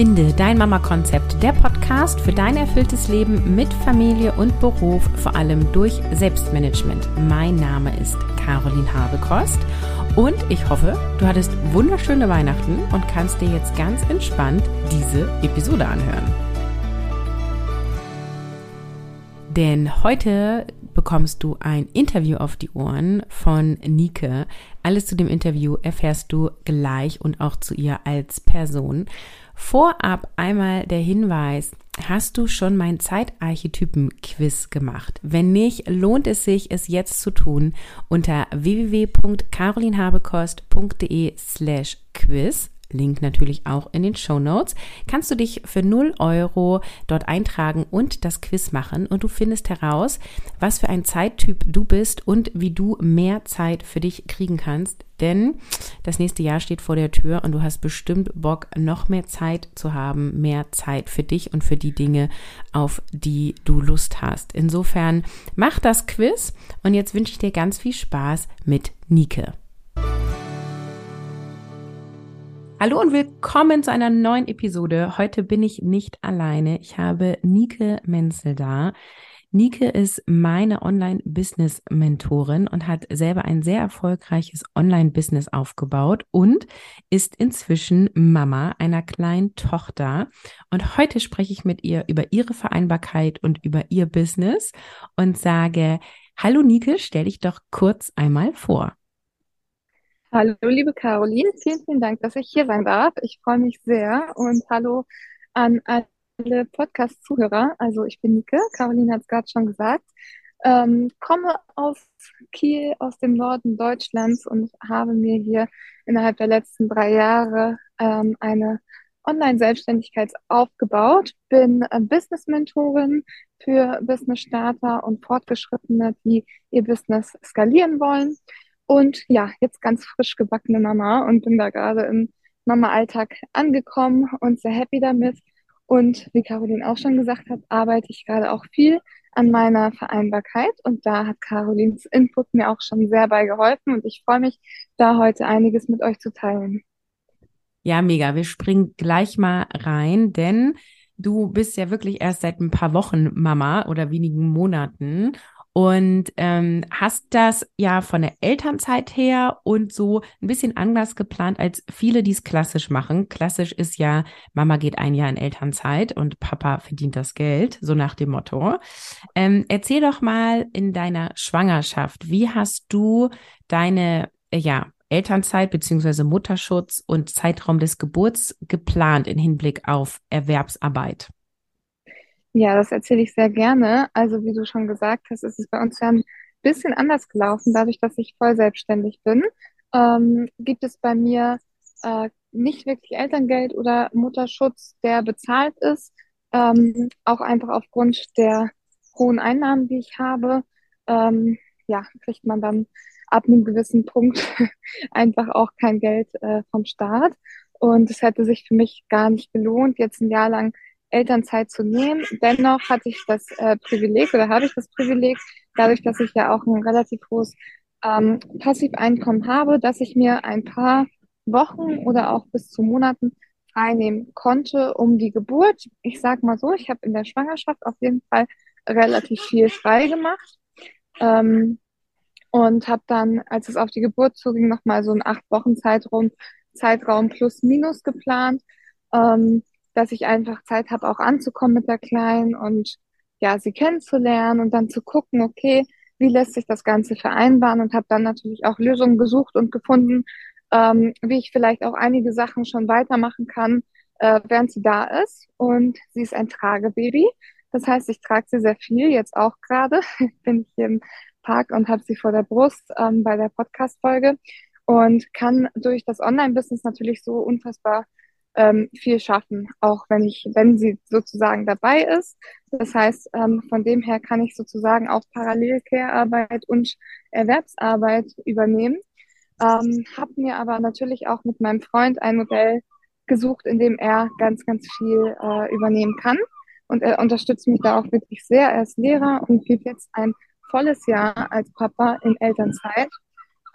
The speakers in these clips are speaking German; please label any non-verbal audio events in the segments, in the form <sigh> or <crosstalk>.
Finde dein Mama-Konzept, der Podcast für dein erfülltes Leben mit Familie und Beruf, vor allem durch Selbstmanagement. Mein Name ist Caroline Habekost und ich hoffe, du hattest wunderschöne Weihnachten und kannst dir jetzt ganz entspannt diese Episode anhören. Denn heute bekommst du ein Interview auf die Ohren von Nike. Alles zu dem Interview erfährst du gleich und auch zu ihr als Person. Vorab einmal der Hinweis, hast du schon mein Zeitarchetypen-Quiz gemacht? Wenn nicht, lohnt es sich, es jetzt zu tun unter www.carolinhabekost.de slash quiz Link natürlich auch in den Show Notes, kannst du dich für 0 Euro dort eintragen und das Quiz machen und du findest heraus, was für ein Zeittyp du bist und wie du mehr Zeit für dich kriegen kannst. Denn das nächste Jahr steht vor der Tür und du hast bestimmt Bock, noch mehr Zeit zu haben, mehr Zeit für dich und für die Dinge, auf die du Lust hast. Insofern mach das Quiz und jetzt wünsche ich dir ganz viel Spaß mit Nike. Hallo und willkommen zu einer neuen Episode. Heute bin ich nicht alleine. Ich habe Nike Menzel da. Nike ist meine Online-Business-Mentorin und hat selber ein sehr erfolgreiches Online-Business aufgebaut und ist inzwischen Mama einer kleinen Tochter. Und heute spreche ich mit ihr über ihre Vereinbarkeit und über ihr Business und sage, Hallo Nike, stell dich doch kurz einmal vor. Hallo, liebe Caroline, vielen, vielen Dank, dass ich hier sein darf. Ich freue mich sehr und hallo an alle Podcast-Zuhörer. Also ich bin Nike, Caroline hat es gerade schon gesagt, ähm, komme aus Kiel, aus dem Norden Deutschlands und habe mir hier innerhalb der letzten drei Jahre ähm, eine Online-Selbstständigkeit aufgebaut, bin äh, Business-Mentorin für Business-Starter und Fortgeschrittene, die ihr Business skalieren wollen. Und ja, jetzt ganz frisch gebackene Mama und bin da gerade im Mama-Alltag angekommen und sehr happy damit. Und wie Caroline auch schon gesagt hat, arbeite ich gerade auch viel an meiner Vereinbarkeit und da hat Carolins Input mir auch schon sehr bei geholfen und ich freue mich, da heute einiges mit euch zu teilen. Ja, mega. Wir springen gleich mal rein, denn du bist ja wirklich erst seit ein paar Wochen Mama oder wenigen Monaten und ähm, hast das ja von der Elternzeit her und so ein bisschen anders geplant als viele, die es klassisch machen. Klassisch ist ja, Mama geht ein Jahr in Elternzeit und Papa verdient das Geld, so nach dem Motto. Ähm, erzähl doch mal in deiner Schwangerschaft, wie hast du deine, äh, ja, Elternzeit beziehungsweise Mutterschutz und Zeitraum des Geburts geplant in Hinblick auf Erwerbsarbeit? Ja, das erzähle ich sehr gerne. Also wie du schon gesagt hast, ist es bei uns ja ein bisschen anders gelaufen. Dadurch, dass ich voll selbstständig bin, ähm, gibt es bei mir äh, nicht wirklich Elterngeld oder Mutterschutz, der bezahlt ist. Ähm, auch einfach aufgrund der hohen Einnahmen, die ich habe, ähm, ja, kriegt man dann ab einem gewissen Punkt <laughs> einfach auch kein Geld äh, vom Staat. Und es hätte sich für mich gar nicht gelohnt, jetzt ein Jahr lang Elternzeit zu nehmen. Dennoch hatte ich das äh, Privileg oder habe ich das Privileg, dadurch, dass ich ja auch ein relativ hohes ähm, Passiveinkommen habe, dass ich mir ein paar Wochen oder auch bis zu Monaten freinehmen konnte um die Geburt. Ich sage mal so, ich habe in der Schwangerschaft auf jeden Fall relativ viel frei gemacht ähm, und habe dann, als es auf die Geburt zuging, nochmal so einen acht Wochen Zeitraum, Zeitraum plus minus geplant. Ähm, dass ich einfach Zeit habe, auch anzukommen mit der Kleinen und ja, sie kennenzulernen und dann zu gucken, okay, wie lässt sich das Ganze vereinbaren und habe dann natürlich auch Lösungen gesucht und gefunden, ähm, wie ich vielleicht auch einige Sachen schon weitermachen kann, äh, während sie da ist. Und sie ist ein Tragebaby. Das heißt, ich trage sie sehr viel, jetzt auch gerade. <laughs> Bin ich hier im Park und habe sie vor der Brust ähm, bei der Podcast-Folge und kann durch das Online-Business natürlich so unfassbar ähm, viel schaffen, auch wenn ich, wenn sie sozusagen dabei ist. Das heißt, ähm, von dem her kann ich sozusagen auch parallel Care-Arbeit und Erwerbsarbeit übernehmen. Ähm, habe mir aber natürlich auch mit meinem Freund ein Modell gesucht, in dem er ganz, ganz viel äh, übernehmen kann. Und er unterstützt mich da auch wirklich sehr. Er ist Lehrer und geht jetzt ein volles Jahr als Papa in Elternzeit,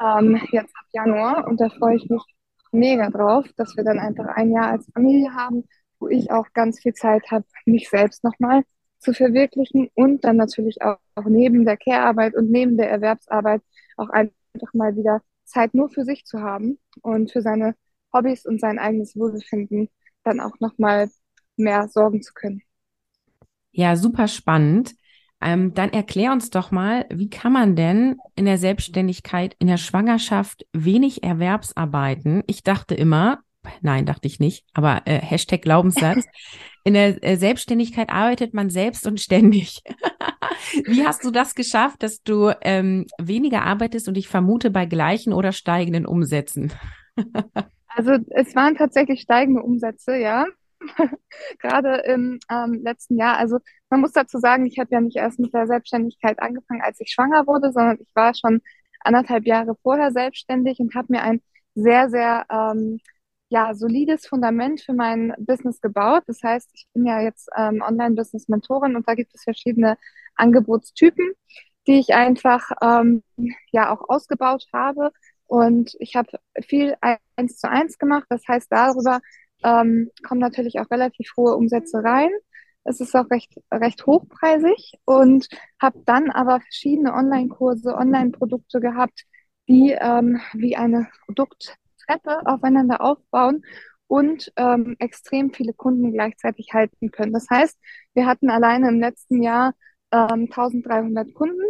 ähm, jetzt ab Januar. Und da freue ich mich mega drauf, dass wir dann einfach ein Jahr als Familie haben, wo ich auch ganz viel Zeit habe, mich selbst nochmal zu verwirklichen und dann natürlich auch, auch neben der Care-Arbeit und neben der Erwerbsarbeit auch einfach mal wieder Zeit nur für sich zu haben und für seine Hobbys und sein eigenes Wohlbefinden dann auch nochmal mehr sorgen zu können. Ja, super spannend. Ähm, dann erklär uns doch mal, wie kann man denn in der Selbstständigkeit, in der Schwangerschaft wenig Erwerbsarbeiten? Ich dachte immer, nein, dachte ich nicht, aber äh, Hashtag Glaubenssatz. <laughs> In der äh, Selbstständigkeit arbeitet man selbst und ständig. <laughs> Wie hast du das geschafft, dass du ähm, weniger arbeitest und ich vermute bei gleichen oder steigenden Umsätzen? <laughs> also es waren tatsächlich steigende Umsätze, ja. <laughs> Gerade im ähm, letzten Jahr. Also man muss dazu sagen, ich habe ja nicht erst mit der Selbstständigkeit angefangen, als ich schwanger wurde, sondern ich war schon anderthalb Jahre vorher selbstständig und habe mir ein sehr, sehr ähm, ja, solides Fundament für mein Business gebaut. Das heißt, ich bin ja jetzt ähm, Online-Business-Mentorin und da gibt es verschiedene Angebotstypen, die ich einfach ähm, ja auch ausgebaut habe. Und ich habe viel eins zu eins gemacht. Das heißt, darüber ähm, kommen natürlich auch relativ hohe Umsätze rein. Es ist auch recht, recht hochpreisig und habe dann aber verschiedene Online-Kurse, Online-Produkte gehabt, die ähm, wie eine Produkttreppe aufeinander aufbauen und ähm, extrem viele Kunden gleichzeitig halten können. Das heißt, wir hatten alleine im letzten Jahr ähm, 1300 Kunden,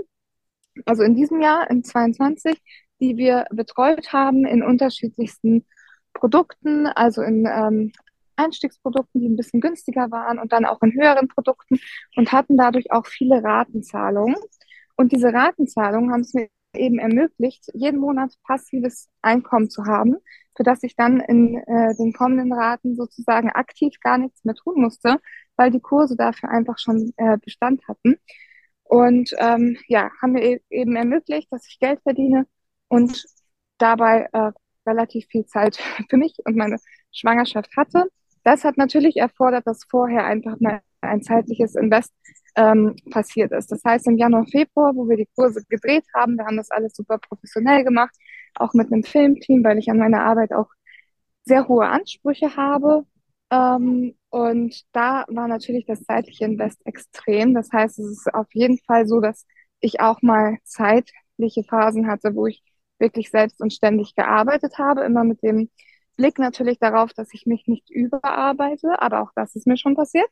also in diesem Jahr, in 22, die wir betreut haben in unterschiedlichsten Produkten, also in ähm, Einstiegsprodukten, die ein bisschen günstiger waren und dann auch in höheren Produkten und hatten dadurch auch viele Ratenzahlungen. Und diese Ratenzahlungen haben es mir eben ermöglicht, jeden Monat passives Einkommen zu haben, für das ich dann in äh, den kommenden Raten sozusagen aktiv gar nichts mehr tun musste, weil die Kurse dafür einfach schon äh, Bestand hatten. Und ähm, ja, haben mir e-, eben ermöglicht, dass ich Geld verdiene und dabei äh, relativ viel Zeit <laughs> für mich und meine Schwangerschaft hatte. Das hat natürlich erfordert, dass vorher einfach mal ein zeitliches Invest ähm, passiert ist. Das heißt, im Januar, Februar, wo wir die Kurse gedreht haben, wir haben das alles super professionell gemacht, auch mit einem Filmteam, weil ich an meiner Arbeit auch sehr hohe Ansprüche habe. Ähm, und da war natürlich das zeitliche Invest extrem. Das heißt, es ist auf jeden Fall so, dass ich auch mal zeitliche Phasen hatte, wo ich wirklich selbst und ständig gearbeitet habe, immer mit dem Blick natürlich darauf, dass ich mich nicht überarbeite, aber auch das ist mir schon passiert.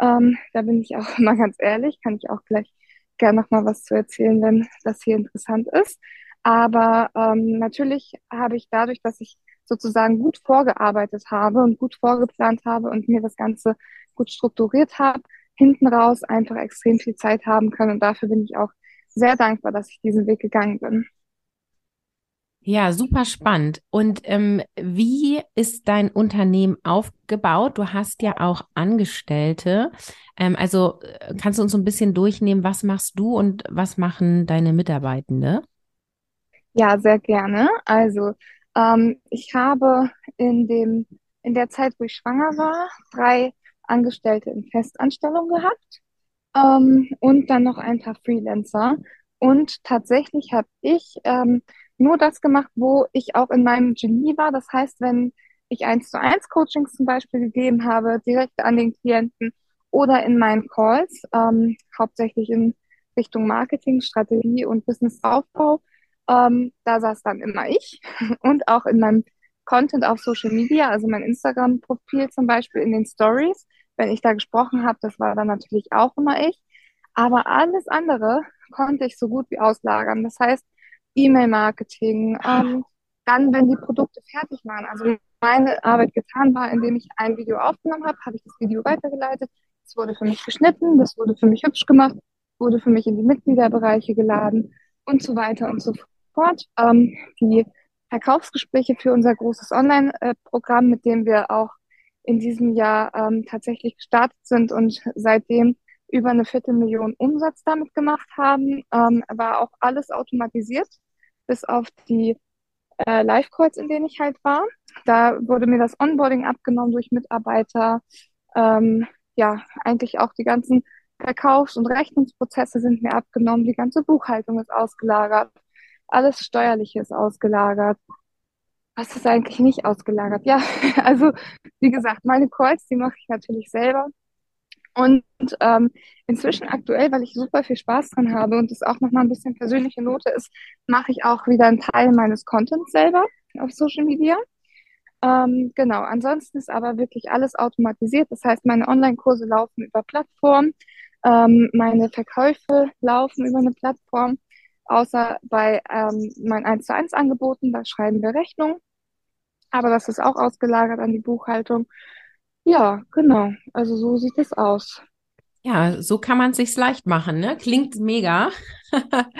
Ähm, da bin ich auch <laughs> immer ganz ehrlich, kann ich auch gleich gerne noch mal was zu erzählen, wenn das hier interessant ist. Aber ähm, natürlich habe ich dadurch, dass ich sozusagen gut vorgearbeitet habe und gut vorgeplant habe und mir das Ganze gut strukturiert habe, hinten raus einfach extrem viel Zeit haben können. Und dafür bin ich auch sehr dankbar, dass ich diesen Weg gegangen bin. Ja, super spannend. Und ähm, wie ist dein Unternehmen aufgebaut? Du hast ja auch Angestellte. Ähm, also äh, kannst du uns so ein bisschen durchnehmen, was machst du und was machen deine Mitarbeitende? Ja, sehr gerne. Also ähm, ich habe in dem, in der Zeit, wo ich schwanger war, drei Angestellte in Festanstellung gehabt ähm, und dann noch ein paar Freelancer. Und tatsächlich habe ich ähm, nur das gemacht, wo ich auch in meinem Genie war. Das heißt, wenn ich eins zu eins Coachings zum Beispiel gegeben habe, direkt an den Klienten oder in meinen Calls, ähm, hauptsächlich in Richtung Marketing, Strategie und Businessaufbau, ähm, da saß dann immer ich <laughs> und auch in meinem Content auf Social Media, also mein Instagram-Profil zum Beispiel in den Stories, wenn ich da gesprochen habe, das war dann natürlich auch immer ich. Aber alles andere konnte ich so gut wie auslagern. Das heißt, E-Mail-Marketing, ähm, dann, wenn die Produkte fertig waren, also meine Arbeit getan war, indem ich ein Video aufgenommen habe, habe ich das Video weitergeleitet. Es wurde für mich geschnitten, das wurde für mich hübsch gemacht, wurde für mich in die Mitgliederbereiche geladen und so weiter und so fort. Ähm, die Verkaufsgespräche für unser großes Online-Programm, mit dem wir auch in diesem Jahr ähm, tatsächlich gestartet sind und seitdem über eine Viertelmillion Umsatz damit gemacht haben, ähm, war auch alles automatisiert, bis auf die äh, Live-Calls, in denen ich halt war. Da wurde mir das Onboarding abgenommen durch Mitarbeiter. Ähm, ja, eigentlich auch die ganzen Verkaufs- und Rechnungsprozesse sind mir abgenommen. Die ganze Buchhaltung ist ausgelagert. Alles Steuerliche ist ausgelagert. Was ist eigentlich nicht ausgelagert? Ja, <laughs> also wie gesagt, meine Calls, die mache ich natürlich selber. Und ähm, inzwischen aktuell, weil ich super viel Spaß dran habe und es auch nochmal ein bisschen persönliche Note ist, mache ich auch wieder einen Teil meines Contents selber auf Social Media. Ähm, genau, ansonsten ist aber wirklich alles automatisiert. Das heißt, meine Online-Kurse laufen über Plattformen, ähm, meine Verkäufe laufen über eine Plattform, außer bei ähm, meinen 1 zu 1 Angeboten, da schreiben wir Rechnung. Aber das ist auch ausgelagert an die Buchhaltung. Ja, genau. Also so sieht es aus. Ja, so kann man es sich leicht machen, ne? Klingt mega. <laughs>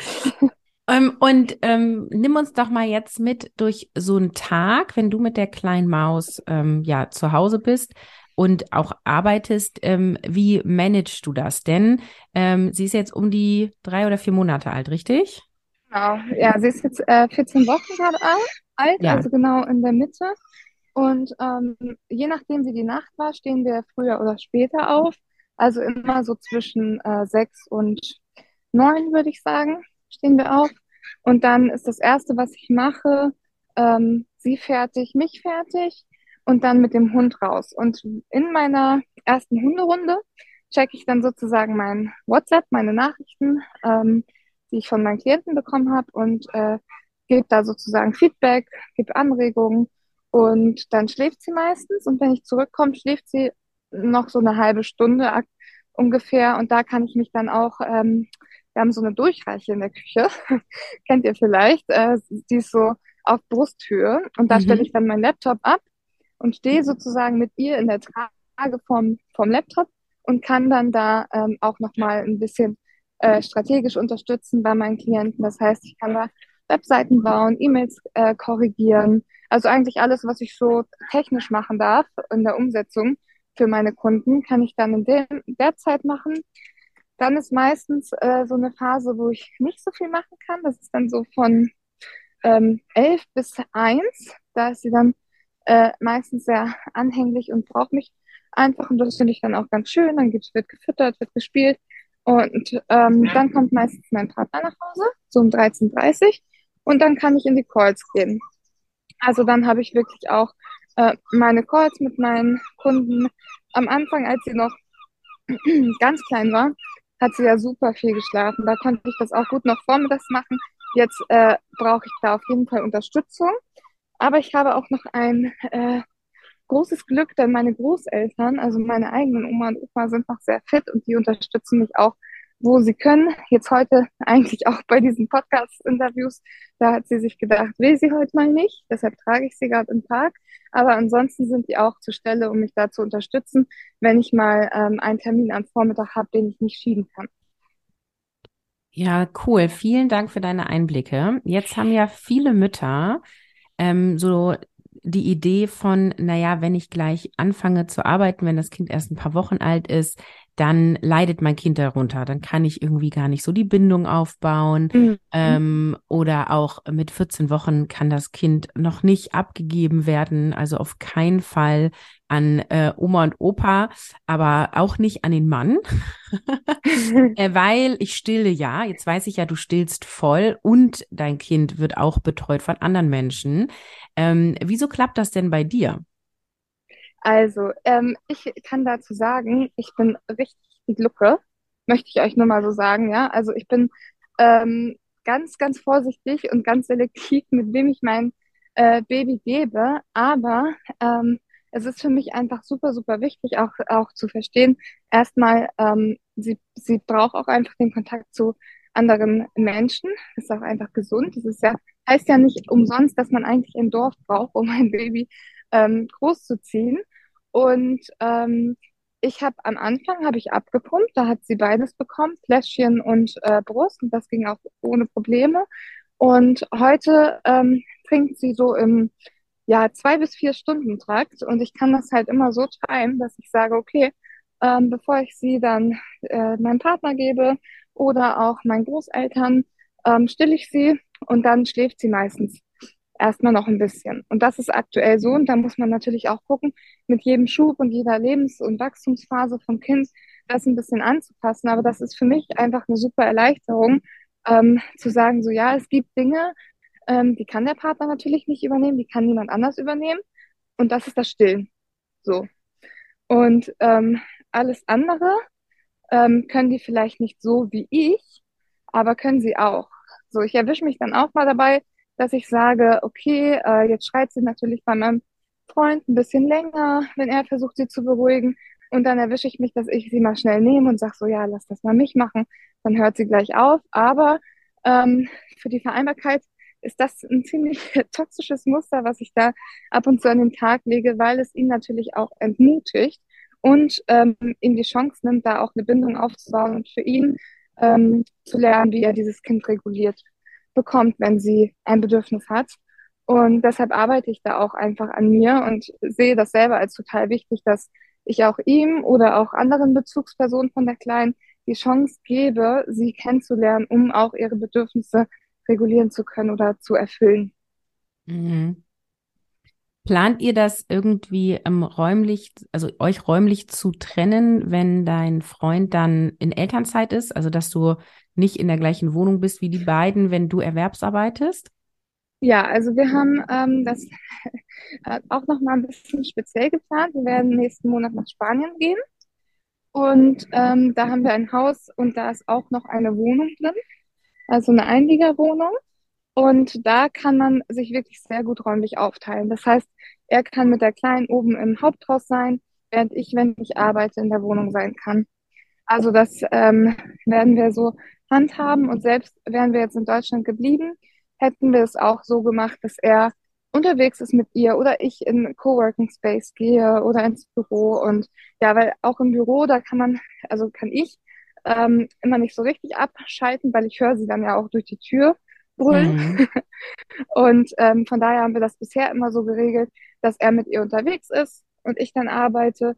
ähm, und ähm, nimm uns doch mal jetzt mit durch so einen Tag, wenn du mit der kleinen Maus ähm, ja zu Hause bist und auch arbeitest. Ähm, wie managst du das? Denn ähm, sie ist jetzt um die drei oder vier Monate alt, richtig? Genau. Ja, sie ist jetzt äh, 14 Wochen gerade alt, Ja. also genau in der Mitte. Und ähm, je nachdem, wie die Nacht war, stehen wir früher oder später auf. Also immer so zwischen äh, sechs und neun, würde ich sagen, stehen wir auf. Und dann ist das Erste, was ich mache, ähm, sie fertig, mich fertig und dann mit dem Hund raus. Und in meiner ersten Hunderunde checke ich dann sozusagen mein WhatsApp, meine Nachrichten, ähm, die ich von meinen Klienten bekommen habe und äh, gebe da sozusagen Feedback, gebe Anregungen und dann schläft sie meistens und wenn ich zurückkomme, schläft sie noch so eine halbe Stunde ungefähr und da kann ich mich dann auch, ähm, wir haben so eine Durchreiche in der Küche, <laughs> kennt ihr vielleicht, äh, die ist so auf Brusthöhe und da stelle Mhm. ich dann meinen Laptop ab und stehe sozusagen mit ihr in der Trage vom, vom Laptop und kann dann da ähm, auch nochmal ein bisschen äh, strategisch unterstützen bei meinen Klienten. Das heißt, ich kann da Webseiten bauen, E-Mails äh, korrigieren, also eigentlich alles, was ich so technisch machen darf in der Umsetzung für meine Kunden, kann ich dann in der, der Zeit machen. Dann ist meistens äh, so eine Phase, wo ich nicht so viel machen kann. Das ist dann so von ähm, 11 bis eins. Da ist sie dann äh, meistens sehr anhänglich und braucht mich einfach. Und das finde ich dann auch ganz schön. Dann wird gefüttert, wird gespielt. Und ähm, dann kommt meistens mein Partner nach Hause, so um 13.30 Uhr. dreißig. Und dann kann ich in die Calls gehen. Also dann habe ich wirklich auch äh, meine Calls mit meinen Kunden. Am Anfang, als sie noch <clears throat> ganz klein war, hat sie ja super viel geschlafen. Da konnte ich das auch gut noch vormittags machen. Jetzt äh, brauche ich da auf jeden Fall Unterstützung. Aber ich habe auch noch ein äh, großes Glück, denn meine Großeltern, also meine eigenen Oma und Opa, sind noch sehr fit und die unterstützen mich auch, wo sie können. Jetzt heute eigentlich auch bei diesen Podcast-Interviews, da hat sie sich gedacht, will sie heute mal nicht, deshalb trage ich sie gerade im Park. Aber ansonsten sind die auch zur Stelle, um mich da zu unterstützen, wenn ich mal ähm, einen Termin am Vormittag habe, den ich nicht schieben kann. Ja, cool. Vielen Dank für deine Einblicke. Jetzt haben ja viele Mütter ähm, so die Idee von, naja, wenn ich gleich anfange zu arbeiten, wenn das Kind erst ein paar Wochen alt ist, dann leidet mein Kind darunter. Dann kann ich irgendwie gar nicht so die Bindung aufbauen. Mhm. Ähm, oder auch mit 14 Wochen kann das Kind noch nicht abgegeben werden. Also auf keinen Fall an äh, Oma und Opa, aber auch nicht an den Mann. <laughs> Äh, weil ich stille ja, jetzt weiß ich ja, du stillst voll und dein Kind wird auch betreut von anderen Menschen. Ähm, wieso klappt das denn bei dir? Also, ähm, ich kann dazu sagen, ich bin richtig die Glucke, möchte ich euch nur mal so sagen, ja. Also ich bin ähm, ganz, ganz vorsichtig und ganz selektiv, mit wem ich mein äh, Baby gebe, aber ähm, es ist für mich einfach super, super wichtig, auch, auch zu verstehen, erstmal, ähm, sie, sie braucht auch einfach den Kontakt zu anderen Menschen. Ist auch einfach gesund. Das ist ja, heißt ja nicht umsonst, dass man eigentlich ein Dorf braucht, um ein Baby ähm, großzuziehen. Und ähm, ich habe am Anfang habe ich abgepumpt, da hat sie beides bekommen, Fläschchen und äh, Brust, und das ging auch ohne Probleme. Und heute ähm, trinkt sie so im ja, zwei bis vier Stunden Trakt und ich kann das halt immer so timen, dass ich sage, okay, ähm, bevor ich sie dann äh, meinem Partner gebe oder auch meinen Großeltern, ähm, stille ich sie und dann schläft sie meistens erstmal noch ein bisschen. Und das ist aktuell so und da muss man natürlich auch gucken, mit jedem Schub und jeder Lebens- und Wachstumsphase vom Kind das ein bisschen anzupassen. Aber das ist für mich einfach eine super Erleichterung, ähm, zu sagen, so ja, es gibt Dinge, Ähm, die kann der Partner natürlich nicht übernehmen, die kann niemand anders übernehmen. Und das ist das Stillen. So. Und ähm, alles andere ähm, können die vielleicht nicht so wie ich, aber können sie auch. So, ich erwische mich dann auch mal dabei, dass ich sage, okay, äh, jetzt schreit sie natürlich bei meinem Freund ein bisschen länger, wenn er versucht, sie zu beruhigen. Und dann erwische ich mich, dass ich sie mal schnell nehme und sage so, ja, lass das mal mich machen. Dann hört sie gleich auf. Aber ähm, für die Vereinbarkeit ist das ein ziemlich <laughs> toxisches Muster, was ich da ab und zu an den Tag lege, weil es ihn natürlich auch entmutigt und ähm, ihm die Chance nimmt, da auch eine Bindung aufzubauen und für ihn ähm, zu lernen, wie er dieses Kind reguliert bekommt, wenn sie ein Bedürfnis hat. Und deshalb arbeite ich da auch einfach an mir und sehe das selber als total wichtig, dass ich auch ihm oder auch anderen Bezugspersonen von der Kleinen die Chance gebe, sie kennenzulernen, um auch ihre Bedürfnisse regulieren zu können oder zu erfüllen. Mhm. Plant ihr das irgendwie ähm, räumlich, also euch räumlich zu trennen, wenn dein Freund dann in Elternzeit ist? Also, dass du nicht in der gleichen Wohnung bist wie die beiden, wenn du erwerbsarbeitest? Ja, also wir haben ähm, das <laughs> auch noch mal ein bisschen speziell geplant. Wir werden nächsten Monat nach Spanien gehen und ähm, da haben wir ein Haus und da ist auch noch eine Wohnung drin, also eine Einliegerwohnung. Und da kann man sich wirklich sehr gut räumlich aufteilen. Das heißt, er kann mit der Kleinen oben im Haupthaus sein, während ich, wenn ich arbeite, in der Wohnung sein kann. Also das ähm, werden wir so handhaben. Und selbst wären wir jetzt in Deutschland geblieben, hätten wir es auch so gemacht, dass er unterwegs ist mit ihr oder ich in Coworking Space gehe oder ins Büro. Und ja, weil auch im Büro, da kann man, also kann ich ähm, immer nicht so richtig abschalten, weil ich höre sie dann ja auch durch die Tür brüllen. Mhm. <laughs> Und ähm, von daher haben wir das bisher immer so geregelt, dass er mit ihr unterwegs ist und ich dann arbeite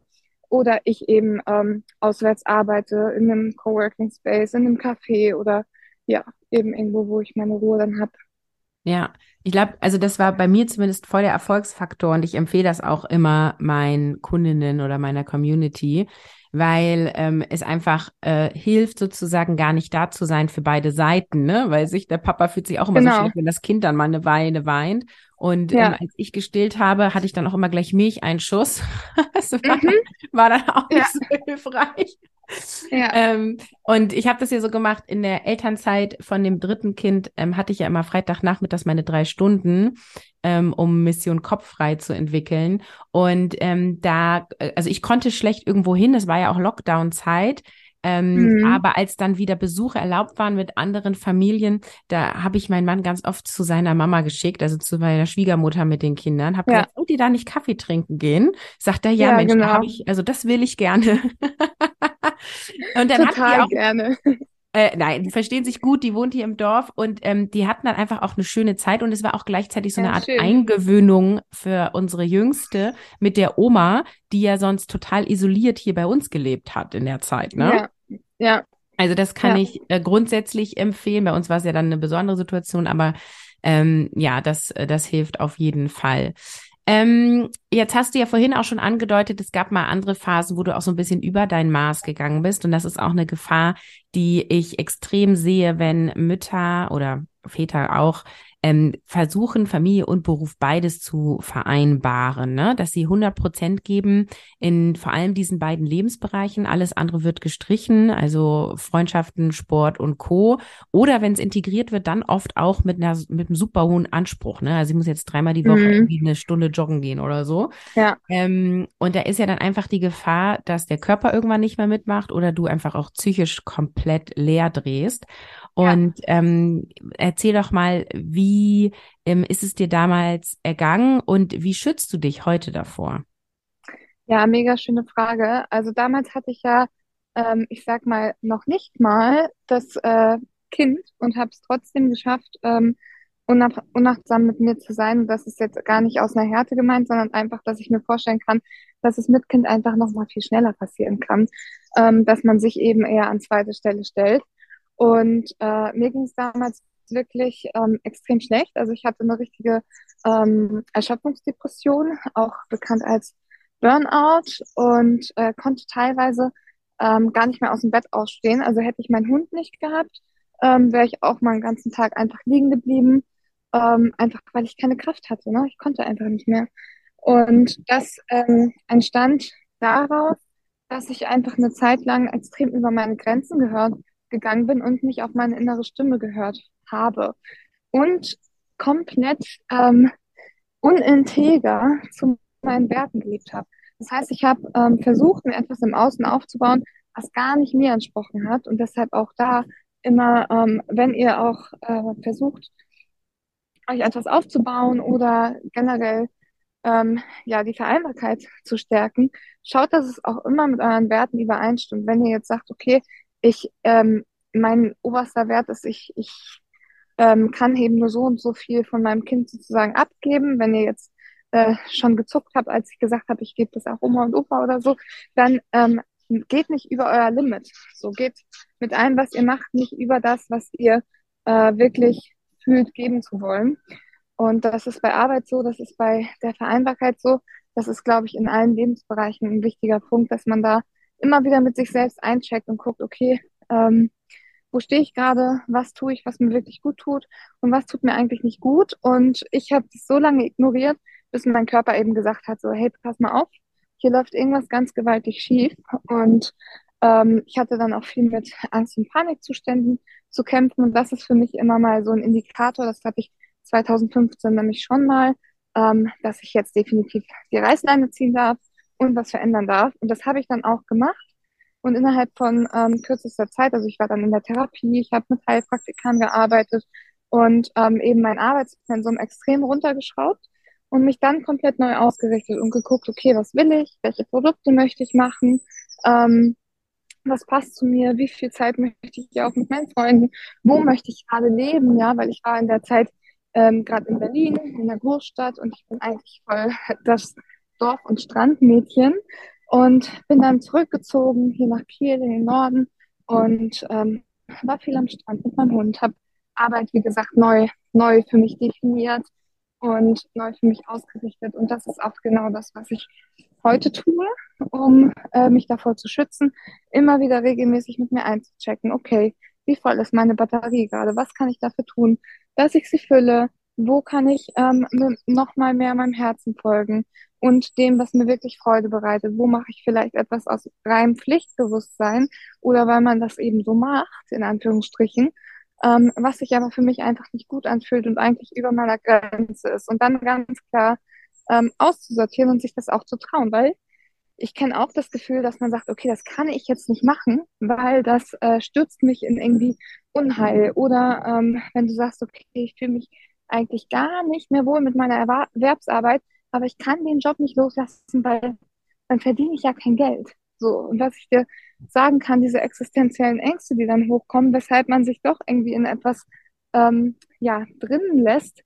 oder ich eben ähm, auswärts arbeite in einem Coworking Space, in einem Café oder ja, eben irgendwo, wo ich meine Ruhe dann habe. Ja, ich glaube, also das war bei mir zumindest voll der Erfolgsfaktor und ich empfehle das auch immer meinen Kundinnen oder meiner Community, weil ähm, es einfach äh, hilft, sozusagen gar nicht da zu sein für beide Seiten, ne? Weil sich der Papa fühlt sich auch immer genau. so schlecht, wenn das Kind dann mal eine Weile weint. Und ja. ähm, als ich gestillt habe, hatte ich dann auch immer gleich Milcheinschuss. <laughs> das war, mhm. war dann auch nicht ja. so hilfreich. Ja. Ähm, und ich habe das ja so gemacht, in der Elternzeit von dem dritten Kind ähm, hatte ich ja immer Freitagnachmittags meine drei Stunden, ähm, um Mission Kopffrei zu entwickeln. Und ähm, da, äh, also ich konnte schlecht irgendwo hin, es war ja auch Lockdown-Zeit. Ähm, mhm. Aber als dann wieder Besuche erlaubt waren mit anderen Familien, da habe ich meinen Mann ganz oft zu seiner Mama geschickt, also zu meiner Schwiegermutter mit den Kindern, habe ja. gesagt, wollt ihr da nicht Kaffee trinken gehen? Sagt er, ja, ja Mensch, genau. da habe ich, also das will ich gerne. <laughs> und dann Total hat auch, gerne. Äh, nein, die verstehen sich gut, die wohnt hier im Dorf und ähm, die hatten dann einfach auch eine schöne Zeit und es war auch gleichzeitig so eine Art schön. Eingewöhnung für unsere Jüngste mit der Oma, die ja sonst total isoliert hier bei uns gelebt hat in der Zeit, ne? Ja, ja. Also das kann ja. ich äh, grundsätzlich empfehlen. Bei uns war es ja dann eine besondere Situation, aber ähm, ja, das, äh, das hilft auf jeden Fall. Ähm, jetzt hast du ja vorhin auch schon angedeutet, es gab mal andere Phasen, wo du auch so ein bisschen über dein Maß gegangen bist. Und das ist auch eine Gefahr, die ich extrem sehe, wenn Mütter oder Väter auch ähm, versuchen, Familie und Beruf beides zu vereinbaren, ne? dass sie 100 Prozent geben in vor allem diesen beiden Lebensbereichen. Alles andere wird gestrichen, also Freundschaften, Sport und Co. Oder wenn es integriert wird, dann oft auch mit einer mit einem super hohen Anspruch. Ne? Also ich muss jetzt dreimal die Woche mhm. irgendwie eine Stunde joggen gehen oder so. Ja. Ähm, und da ist ja dann einfach die Gefahr, dass der Körper irgendwann nicht mehr mitmacht oder du einfach auch psychisch komplett leer drehst. Und ja. ähm, erzähl doch mal, wie ähm, ist es dir damals ergangen und wie schützt du dich heute davor? Ja, mega schöne Frage. Also damals hatte ich ja, ähm, ich sag mal, noch nicht mal das äh, Kind und habe es trotzdem geschafft, ähm, unachtsam mit mir zu sein. Und das ist jetzt gar nicht aus einer Härte gemeint, sondern einfach, dass ich mir vorstellen kann, dass es mit Kind einfach noch mal viel schneller passieren kann, ähm, dass man sich eben eher an zweite Stelle stellt. Und äh, mir ging es damals wirklich ähm, extrem schlecht. Also ich hatte eine richtige ähm, Erschöpfungsdepression, auch bekannt als Burnout und äh, konnte teilweise ähm, gar nicht mehr aus dem Bett ausstehen. Also hätte ich meinen Hund nicht gehabt, ähm, wäre ich auch mal den ganzen Tag einfach liegen geblieben. ähm, einfach weil ich keine Kraft hatte. Ne? Ich konnte einfach nicht mehr. Und das ähm, entstand daraus, dass ich einfach eine Zeit lang extrem über meine Grenzen gehört, gegangen bin und nicht auf meine innere Stimme gehört habe. Und komplett ähm, uninteger zu meinen Werten gelebt habe. Das heißt, ich habe ähm, versucht, mir etwas im Außen aufzubauen, was gar nicht mir entsprochen hat. Und deshalb auch da immer, ähm, wenn ihr auch äh, versucht, euch etwas aufzubauen oder generell ähm, ja, die Vereinbarkeit zu stärken, schaut, dass es auch immer mit euren Werten übereinstimmt. Wenn ihr jetzt sagt, okay, ich, ähm, mein oberster Wert ist, ich, ich ähm, kann eben nur so und so viel von meinem Kind sozusagen abgeben. Wenn ihr jetzt äh, schon gezuckt habt, als ich gesagt habe, ich gebe das auch Oma und Opa oder so, dann ähm, geht nicht über euer Limit. So geht mit allem, was ihr macht, nicht über das, was ihr äh, wirklich fühlt, geben zu wollen. Und das ist bei Arbeit so, das ist bei der Vereinbarkeit so. Das ist, glaube ich, in allen Lebensbereichen ein wichtiger Punkt, dass man da immer wieder mit sich selbst eincheckt und guckt, okay, ähm, wo stehe ich gerade, was tue ich, was mir wirklich gut tut und was tut mir eigentlich nicht gut. Und ich habe das so lange ignoriert, bis mein Körper eben gesagt hat, so, hey, pass mal auf, hier läuft irgendwas ganz gewaltig schief. Und ähm, ich hatte dann auch viel mit Angst- und Panikzuständen zu kämpfen. Und das ist für mich immer mal so ein Indikator, das hatte ich 2015 nämlich schon mal, ähm, dass ich jetzt definitiv die Reißleine ziehen darf und was verändern darf. Und das habe ich dann auch gemacht. Und innerhalb von ähm, kürzester Zeit, also ich war dann in der Therapie, ich habe mit Heilpraktikern gearbeitet und ähm, eben mein Arbeitspensum extrem runtergeschraubt und mich dann komplett neu ausgerichtet und geguckt, okay, was will ich, welche Produkte möchte ich machen, ähm, was passt zu mir, wie viel Zeit möchte ich auch mit meinen Freunden, wo möchte ich gerade leben, ja, weil ich war in der Zeit ähm, gerade in Berlin, in der Großstadt und ich bin eigentlich voll <laughs> das Dorf- und Strandmädchen und bin dann zurückgezogen hier nach Kiel in den Norden und ähm, war viel am Strand mit meinem Hund, habe Arbeit, wie gesagt, neu, neu für mich definiert und neu für mich ausgerichtet. Und das ist auch genau das, was ich heute tue, um äh, mich davor zu schützen, immer wieder regelmäßig mit mir einzuchecken. Okay, wie voll ist meine Batterie gerade? Was kann ich dafür tun, dass ich sie fülle? Wo kann ich ähm, noch mal mehr meinem Herzen folgen? und dem, was mir wirklich Freude bereitet. Wo mache ich vielleicht etwas aus reinem Pflichtbewusstsein oder weil man das eben so macht, in Anführungsstrichen, ähm, was sich aber für mich einfach nicht gut anfühlt und eigentlich über meiner Grenze ist. Und dann ganz klar ähm, auszusortieren und sich das auch zu trauen, weil ich kenne auch das Gefühl, dass man sagt, okay, das kann ich jetzt nicht machen, weil das äh, stürzt mich in irgendwie Unheil. Oder ähm, wenn du sagst, okay, ich fühle mich eigentlich gar nicht mehr wohl mit meiner Erwerbsarbeit, aber ich kann den Job nicht loslassen, weil dann verdiene ich ja kein Geld. So, und was ich dir sagen kann, diese existenziellen Ängste, die dann hochkommen, weshalb man sich doch irgendwie in etwas ähm, ja, drinnen lässt,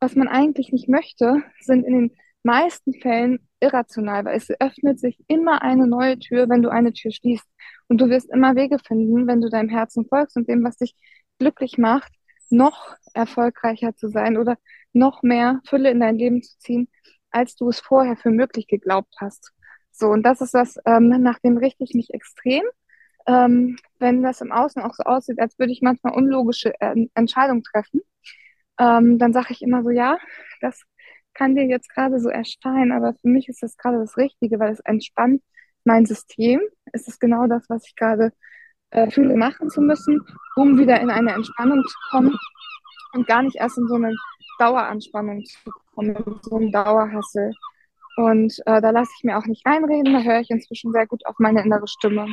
was man eigentlich nicht möchte, sind in den meisten Fällen irrational, weil es öffnet sich immer eine neue Tür, wenn du eine Tür schließt. Und du wirst immer Wege finden, wenn du deinem Herzen folgst und dem, was dich glücklich macht, noch erfolgreicher zu sein oder noch mehr Fülle in dein Leben zu ziehen, als du es vorher für möglich geglaubt hast. So, und das ist das, ähm, nach dem richte ich mich extrem. Ähm, wenn das im Außen auch so aussieht, als würde ich manchmal unlogische äh, Entscheidungen treffen, ähm, dann sage ich immer so, ja, das kann dir jetzt gerade so erscheinen, aber für mich ist das gerade das Richtige, weil es entspannt mein System. Es ist genau das, was ich gerade äh, fühle, machen zu müssen, um wieder in eine Entspannung zu kommen und gar nicht erst in so eine Daueranspannung zu kommen, so ein Dauerhassel. Und äh, da lasse ich mir auch nicht reinreden, da höre ich inzwischen sehr gut auf meine innere Stimme.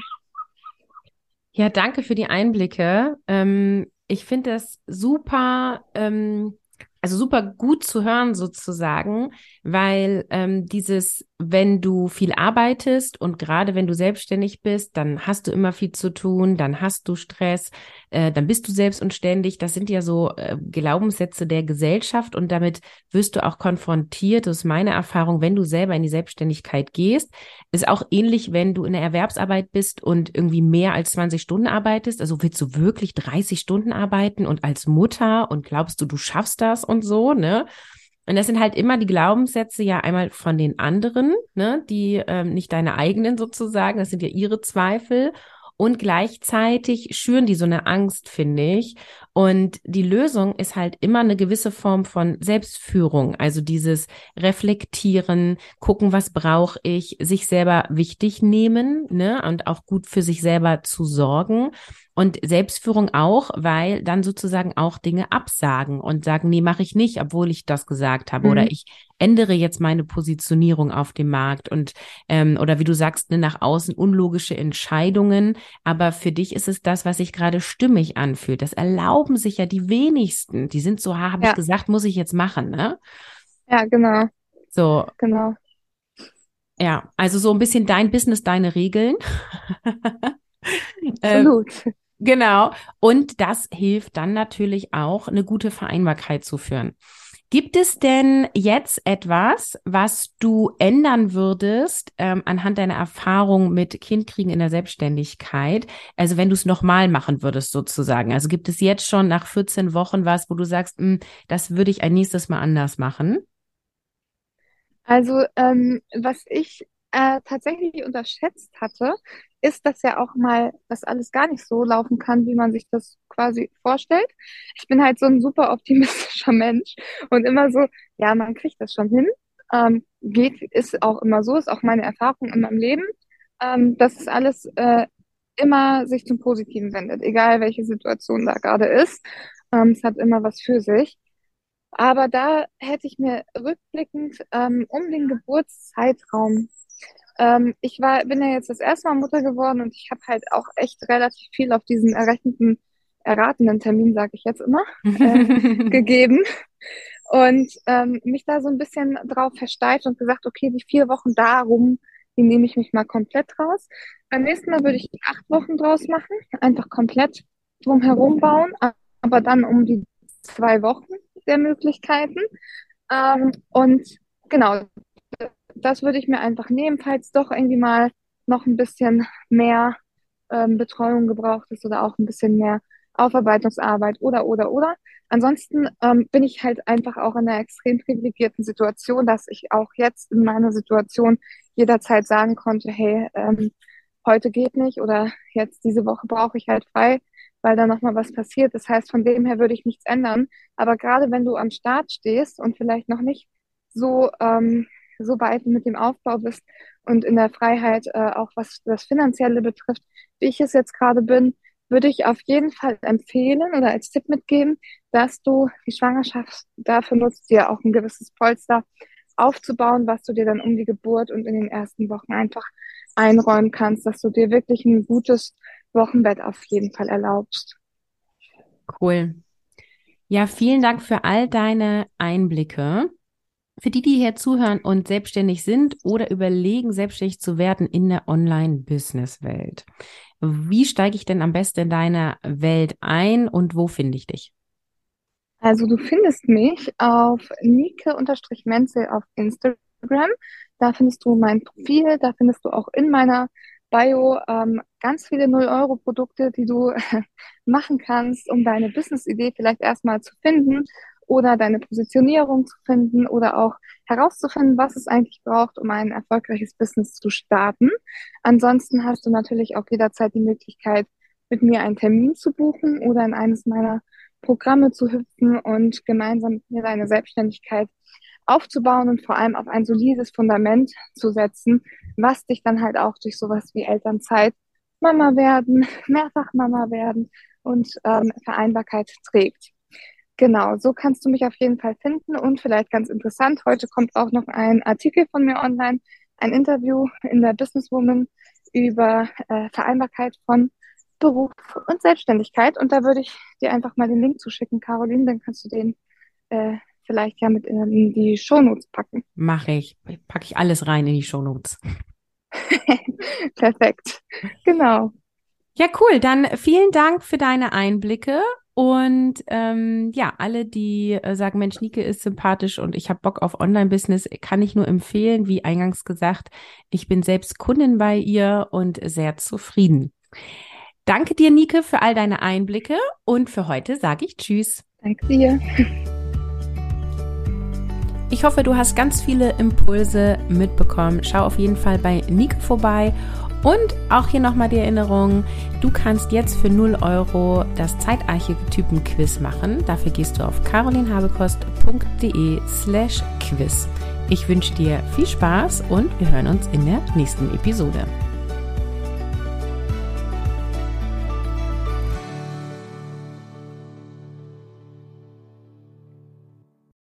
Ja, danke für die Einblicke. Ähm, ich finde das super ähm, also super gut zu hören sozusagen, weil ähm, dieses, wenn du viel arbeitest und gerade wenn du selbstständig bist, dann hast du immer viel zu tun, dann hast du Stress, äh, dann bist du selbst und ständig. Das sind ja so äh, Glaubenssätze der Gesellschaft und damit wirst du auch konfrontiert. Das ist meine Erfahrung, wenn du selber in die Selbstständigkeit gehst. Ist auch ähnlich, wenn du in der Erwerbsarbeit bist und irgendwie mehr als 20 Stunden arbeitest. Also willst du wirklich 30 Stunden arbeiten und als Mutter und glaubst du, du schaffst das? Und so, ne? Und das sind halt immer die Glaubenssätze ja einmal von den anderen, ne, die ähm, nicht deine eigenen sozusagen, das sind ja ihre Zweifel. Und gleichzeitig schüren die so eine Angst, finde ich. Und die Lösung ist halt immer eine gewisse Form von Selbstführung, also dieses Reflektieren, gucken, was brauche ich, sich selber wichtig nehmen, ne, und auch gut für sich selber zu sorgen und Selbstführung auch, weil dann sozusagen auch Dinge absagen und sagen, nee, mache ich nicht, obwohl ich das gesagt habe. Mhm. Oder ich ändere jetzt meine Positionierung auf dem Markt und ähm, oder wie du sagst, ne, nach außen unlogische Entscheidungen. Aber für dich ist es das, was sich gerade stimmig anfühlt. Das erlauben sich ja die wenigsten. Die sind so, ha, habe ja. ich gesagt, muss ich jetzt machen, ne? Ja, genau. So. Genau. Ja, also so ein bisschen dein Business, deine Regeln. <laughs> Absolut. Ähm, Genau. Und das hilft dann natürlich auch, eine gute Vereinbarkeit zu führen. Gibt es denn jetzt etwas, was du ändern würdest ähm, anhand deiner Erfahrung mit Kindkriegen in der Selbstständigkeit? Also wenn du es nochmal machen würdest sozusagen. Also gibt es jetzt schon nach 14 Wochen was, wo du sagst, hm, das würde ich ein nächstes Mal anders machen? Also ähm, was ich äh, tatsächlich unterschätzt hatte, ist, dass ja auch mal das alles gar nicht so laufen kann, wie man sich das quasi vorstellt. Ich bin halt so ein super optimistischer <laughs> Mensch und immer so, ja, man kriegt das schon hin. Ähm, geht, ist auch immer so, ist auch meine Erfahrung in meinem Leben, ähm, dass es alles äh, immer sich zum Positiven wendet, egal welche Situation da gerade ist. Ähm, es hat immer was für sich. Aber da hätte ich mir rückblickend ähm, um den Geburtszeitraum ähm, ich war, bin ja jetzt das erste Mal Mutter geworden und ich habe halt auch echt relativ viel auf diesen errechneten, erratenen Termin, sage ich jetzt immer, <laughs> äh, gegeben. Und ähm, mich da so ein bisschen drauf versteift und gesagt, okay, die vier Wochen darum, die nehme ich mich mal komplett raus. Beim nächsten Mal würde ich acht Wochen draus machen, einfach komplett drumherum bauen, aber dann um die zwei Wochen der Möglichkeiten. Ähm, und genau, das würde ich mir einfach nehmen, falls doch irgendwie mal noch ein bisschen mehr ähm, Betreuung gebraucht ist oder auch ein bisschen mehr Aufarbeitungsarbeit oder, oder, oder. Ansonsten ähm, bin ich halt einfach auch in einer extrem privilegierten Situation, dass ich auch jetzt in meiner Situation jederzeit sagen konnte, hey, ähm, heute geht nicht oder jetzt diese Woche brauche ich halt frei, weil da nochmal was passiert. Das heißt, von dem her würde ich nichts ändern. Aber gerade wenn du am Start stehst und vielleicht noch nicht so ähm, so weit mit dem Aufbau bist und in der Freiheit, äh, auch was das Finanzielle betrifft, wie ich es jetzt gerade bin, würde ich auf jeden Fall empfehlen oder als Tipp mitgeben, dass du die Schwangerschaft dafür nutzt, dir auch ein gewisses Polster aufzubauen, was du dir dann um die Geburt und in den ersten Wochen einfach einräumen kannst, dass du dir wirklich ein gutes Wochenbett auf jeden Fall erlaubst. Cool. Ja, vielen Dank für all deine Einblicke. Für die, die hier zuhören und selbstständig sind oder überlegen, selbstständig zu werden in der Online-Business-Welt. Wie steige ich denn am besten in deine Welt ein und wo finde ich dich? Also du findest mich auf Nike-Menzel auf Instagram. Da findest du mein Profil, da findest du auch in meiner Bio ähm, ganz viele 0-Euro-Produkte, die du <laughs> machen kannst, um deine Business-Idee vielleicht erstmal zu finden oder deine Positionierung zu finden oder auch herauszufinden, was es eigentlich braucht, um ein erfolgreiches Business zu starten. Ansonsten hast du natürlich auch jederzeit die Möglichkeit, mit mir einen Termin zu buchen oder in eines meiner Programme zu hüpfen und gemeinsam mit mir deine Selbstständigkeit aufzubauen und vor allem auf ein solides Fundament zu setzen, was dich dann halt auch durch sowas wie Elternzeit, Mama werden, <laughs> mehrfach Mama werden und ähm, Vereinbarkeit trägt. Genau, so kannst du mich auf jeden Fall finden und vielleicht ganz interessant, heute kommt auch noch ein Artikel von mir online, ein Interview in der Businesswoman über äh, Vereinbarkeit von Beruf und Selbstständigkeit und da würde ich dir einfach mal den Link zuschicken, Caroline, dann kannst du den äh, vielleicht ja mit in die Shownotes packen. Mache ich, packe ich alles rein in die Shownotes. <laughs> Perfekt, genau. Ja, cool. Dann vielen Dank für deine Einblicke und ähm, ja, alle, die äh, sagen, Mensch, Nike ist sympathisch und ich habe Bock auf Online-Business, kann ich nur empfehlen, wie eingangs gesagt, ich bin selbst Kundin bei ihr und sehr zufrieden. Danke dir, Nike, für all deine Einblicke und für heute sage ich Tschüss. Danke dir. Ich hoffe, du hast ganz viele Impulse mitbekommen. Schau auf jeden Fall bei Nike vorbei Und auch hier nochmal die Erinnerung, du kannst jetzt für 0 Euro das Zeitarchetypen-Quiz machen. Dafür gehst du auf carolinhabekost.de slash quiz. Ich wünsche dir viel Spaß und wir hören uns in der nächsten Episode.